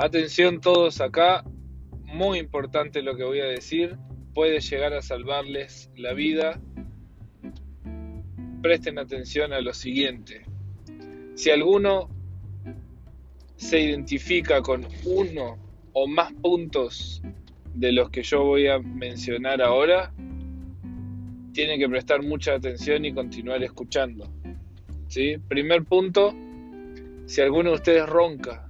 Atención todos acá, muy importante lo que voy a decir, puede llegar a salvarles la vida. Presten atención a lo siguiente. Si alguno se identifica con uno o más puntos de los que yo voy a mencionar ahora, tiene que prestar mucha atención y continuar escuchando. ¿Sí? Primer punto, si alguno de ustedes ronca,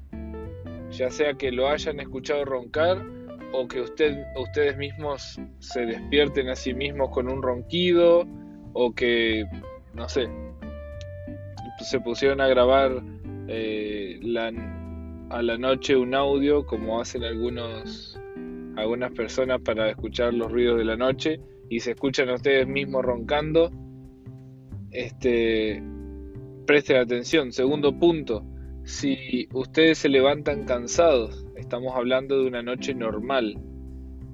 ya sea que lo hayan escuchado roncar o que usted, ustedes mismos se despierten a sí mismos con un ronquido o que, no sé, se pusieron a grabar eh, a la noche un audio como hacen algunos, algunas personas para escuchar los ruidos de la noche y se escuchan ustedes mismos roncando, este, presten atención. Segundo punto, si ustedes se levantan cansados, estamos hablando de una noche normal,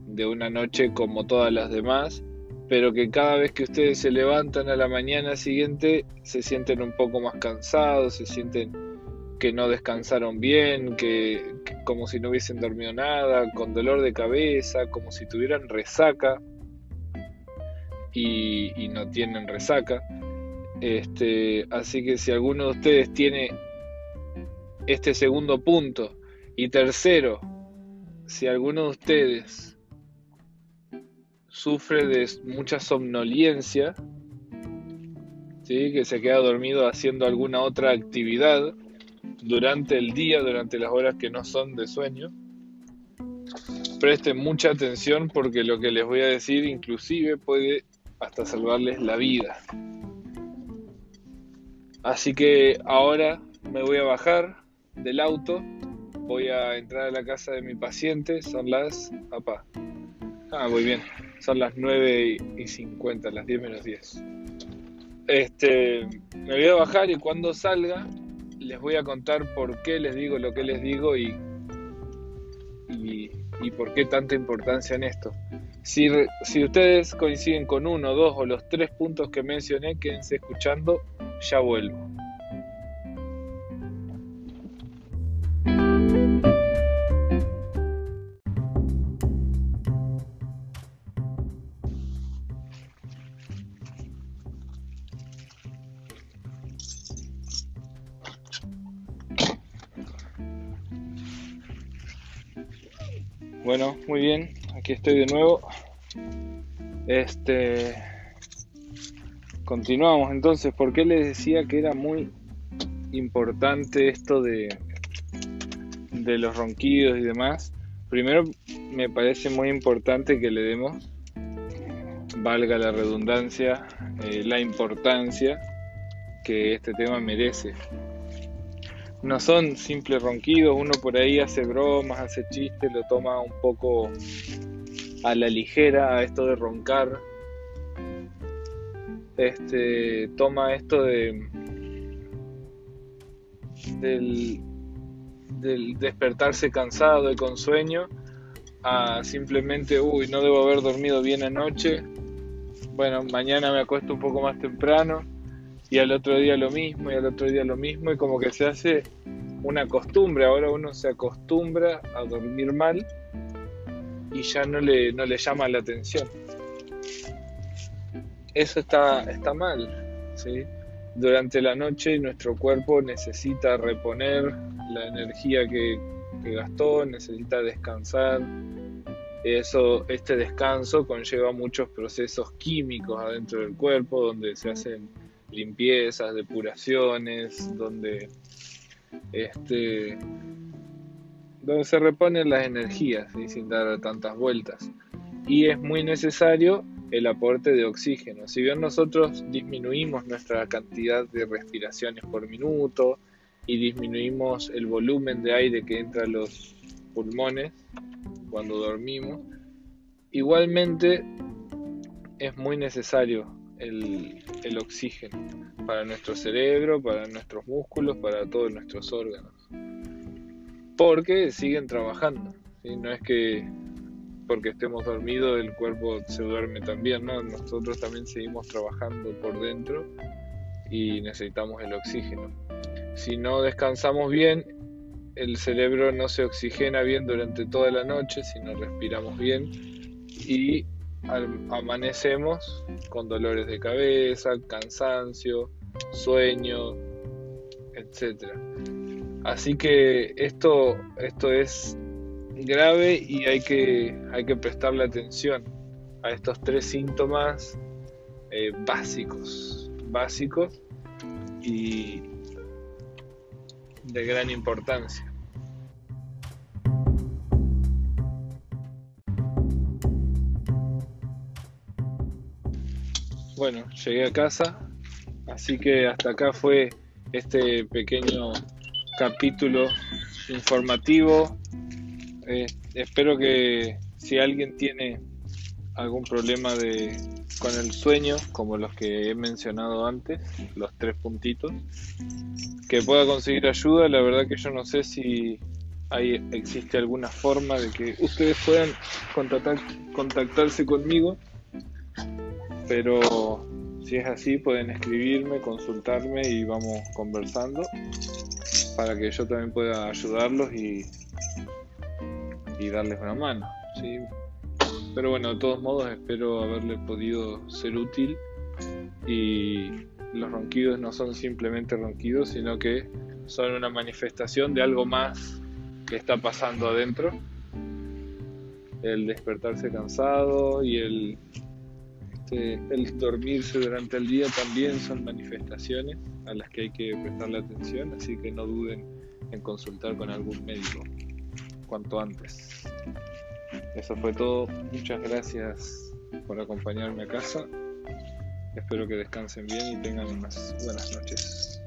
de una noche como todas las demás, pero que cada vez que ustedes se levantan a la mañana siguiente se sienten un poco más cansados, se sienten que no descansaron bien, que, como si no hubiesen dormido nada, con dolor de cabeza, como si tuvieran resaca y, y no tienen resaca. Este, así que si alguno de ustedes tiene este segundo punto. Y tercero, si alguno de ustedes sufre de mucha somnolencia, ¿sí? que se queda dormido haciendo alguna otra actividad durante el día, durante las horas que no son de sueño, presten mucha atención porque lo que les voy a decir inclusive puede hasta salvarles la vida. Así que ahora me voy a bajar del auto, voy a entrar a la casa de mi paciente, son las... Papá. Ah, muy bien. Son las 9 y 50, las 10 menos 10. Este, me voy a bajar y cuando salga les voy a contar por qué les digo lo que les digo y, y, y por qué tanta importancia en esto. Si, si ustedes coinciden con uno, dos o los tres puntos que mencioné, quédense escuchando, ya vuelvo. Bueno, muy bien, aquí estoy de nuevo. Este continuamos entonces, ¿por qué les decía que era muy importante esto de de los ronquidos y demás? Primero me parece muy importante que le demos valga la redundancia, eh, la importancia que este tema merece no son simples ronquidos, uno por ahí hace bromas, hace chistes, lo toma un poco a la ligera a esto de roncar. Este toma esto de del, del despertarse cansado y con sueño a simplemente, uy, no debo haber dormido bien anoche. Bueno, mañana me acuesto un poco más temprano y al otro día lo mismo y al otro día lo mismo y como que se hace una costumbre, ahora uno se acostumbra a dormir mal y ya no le, no le llama la atención. Eso está, está mal, ¿sí? Durante la noche nuestro cuerpo necesita reponer la energía que, gastó, necesita descansar. Eso, este descanso conlleva muchos procesos químicos adentro del cuerpo donde se hacen limpiezas, depuraciones, donde, este, donde se reponen las energías sin dar tantas vueltas. Y es muy necesario el aporte de oxígeno. Si bien nosotros disminuimos nuestra cantidad de respiraciones por minuto y disminuimos el volumen de aire que entra a los pulmones cuando dormimos, igualmente es muy necesario el, oxígeno para nuestro cerebro, para nuestros músculos, para todos nuestros órganos. Porque siguen trabajando. No es que porque estemos dormidos el cuerpo se duerme también, ¿no? Nosotros también seguimos trabajando por dentro y necesitamos el oxígeno. Si no descansamos bien, el cerebro no se oxigena bien durante toda la noche si no respiramos bien y amanecemos con dolores de cabeza, cansancio, sueño, etc. Así que esto, esto es grave y hay que, hay que prestarle atención a estos tres síntomas eh, básicos, básicos y de gran importancia. Bueno, llegué a casa, así que hasta acá fue este pequeño capítulo informativo. Eh, espero que si alguien tiene algún problema de, con el sueño, como los que he mencionado antes, los tres puntitos, que pueda conseguir ayuda. La verdad que yo no sé si hay, existe alguna forma de que ustedes puedan contactar, contactarse conmigo, pero si es así pueden escribirme, consultarme y vamos conversando para que yo también pueda ayudarlos y, y darles una mano. ¿sí? Pero bueno, de todos modos espero haberle podido ser útil y los ronquidos no son simplemente ronquidos, sino que son una manifestación de algo más que está pasando adentro. El despertarse cansado y el, este, el dormirse durante el día también son manifestaciones a las que hay que prestarle atención, así que no duden en consultar con algún médico cuanto antes. Eso fue todo. Muchas gracias por acompañarme a casa. Espero que descansen bien y tengan unas buenas noches.